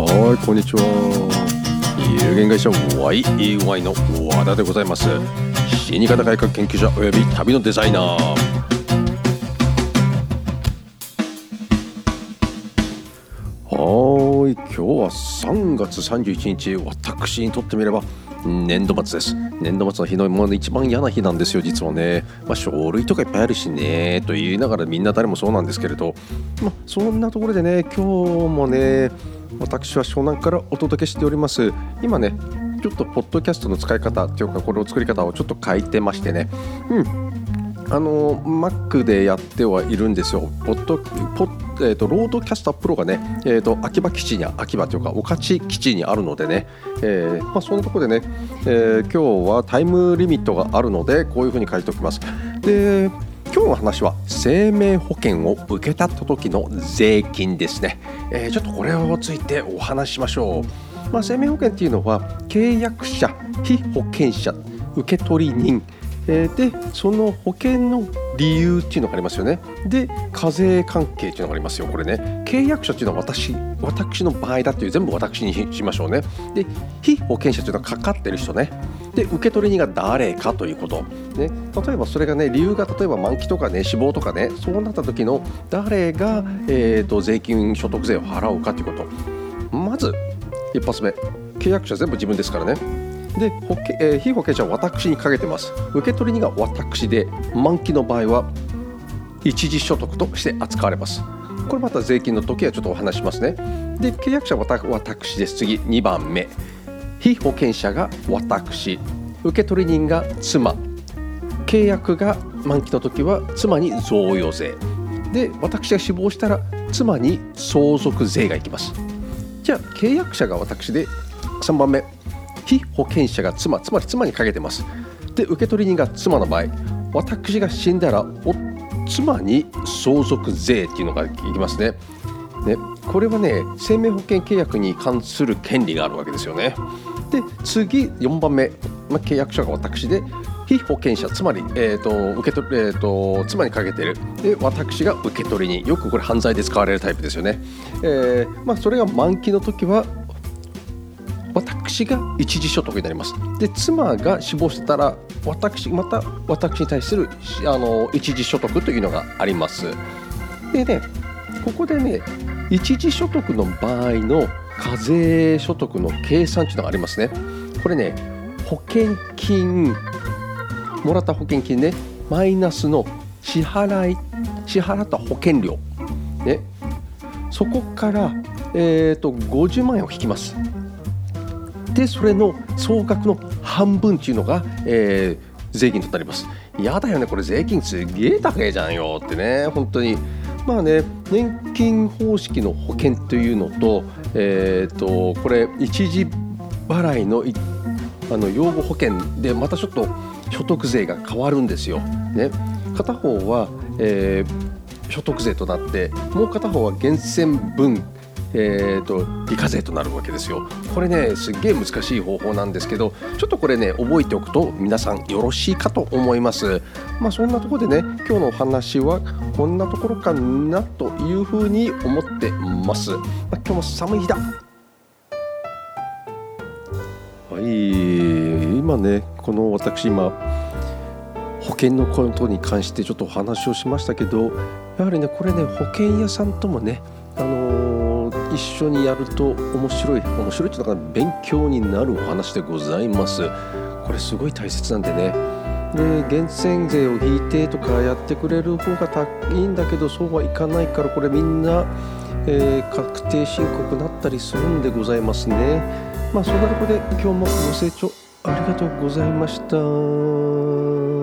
はいこんにちは。有限会社 YEY の和田でございます。死に方改革研究者および旅のデザイナー。はい今日は3月31日私にとってみれば年度末です。年度末の日のもう一番嫌な日なんですよ実はね、まあ、書類とかいっぱいあるしねと言いながらみんな誰もそうなんですけれど、まあ、そんなところでね今日もね私は湘南からお届けしております今ねちょっとポッドキャストの使い方っていうかこれを作り方をちょっと変えてましてねうんあの Mac でやってはいるんですよ。ポッドポッえーと、ロードキャスタープロがね、えーと、秋葉基地に秋葉というか御徒基地にあるのでね、えーまあ、そんなとこでね、えー、今日はタイムリミットがあるのでこういうふうに書いておきます。で今日の話は生命保険を受け取った時の税金ですね、えー、ちょっとこれをついてお話しましょう、まあ、生命保険っていうのは契約者被保険者受取人。えー、でその保険の理由っていうのがありますよね。で課税関係っていうのがありますよこれね。契約者っていうのは私私の場合だっていう全部私にしましょうね。で被保険者っていうのはかかってる人ね。で受け取り人が誰かということ、ね、例えばそれがね理由が例えば満期とかね死亡とかねそうなった時の誰が、えーと、税金所得税を払うかということ。まず一発目。契約者全部自分ですからね。で保険、えー、被保険者は私にかけてます。受取人が私で満期の場合は一時所得として扱われます。これまた税金の時はちょっとお話しますね。で契約者は私です。次2番目。被保険者が私受取人が妻。契約が満期の時は妻に贈与税。で私が死亡したら妻に相続税がいきます。じゃあ契約者が私で3番目。被保険者が妻つまり妻にかけてます。で受取人が妻の場合私が死んだら妻に相続税っていうのがいきますね。ねこれはね生命保険契約に関する権利があるわけですよね。で次4番目、まあ、契約者が私で被保険者つまり、えーと受け取えーと、妻にかけてる。で私が受け取人よくこれ犯罪で使われるタイプですよね、えーまあ、それが満期の時は私が一時所得になります。で妻が死亡してたら私また私に対するあの一時所得というのがあります。でねここでね一時所得の場合の課税所得の計算というのがありますね。これね保険金もらった保険金ねマイナスの支払い支払った保険料。ね。そこから、えーと50万円を引きます。でそれの総額の半分っていうのが、えー、税金となります。やだよねこれ税金すげえ高いじゃんよってね本当に。まあね年金方式の保険というのとえっ、ー、とこれ一時払いのあの養護保険でまたちょっと所得税が変わるんですよ。ね、片方は、えー、所得税となってもう片方は源泉分えーと、非課税となるわけですよ。これねすっげえ難しい方法なんですけどちょっとこれね覚えておくと皆さんよろしいかと思います。まあそんなところでね今日のお話はこんなところかなというふうに思ってます。まあ、今日も寒い日だ。はい今ねこの私今保険のことに関してちょっとお話をしましたけどやはりねこれね保険屋さんともねあの一緒にやると面白い面白いっていうのか勉強になるお話でございます。これすごい大切なんでね。で源泉税を引いてとかやってくれる方がいいんだけどそうはいかないからこれみんな、えー、確定申告なったりするんでございますね。まあそんなとこで今日もご清聴ありがとうございました。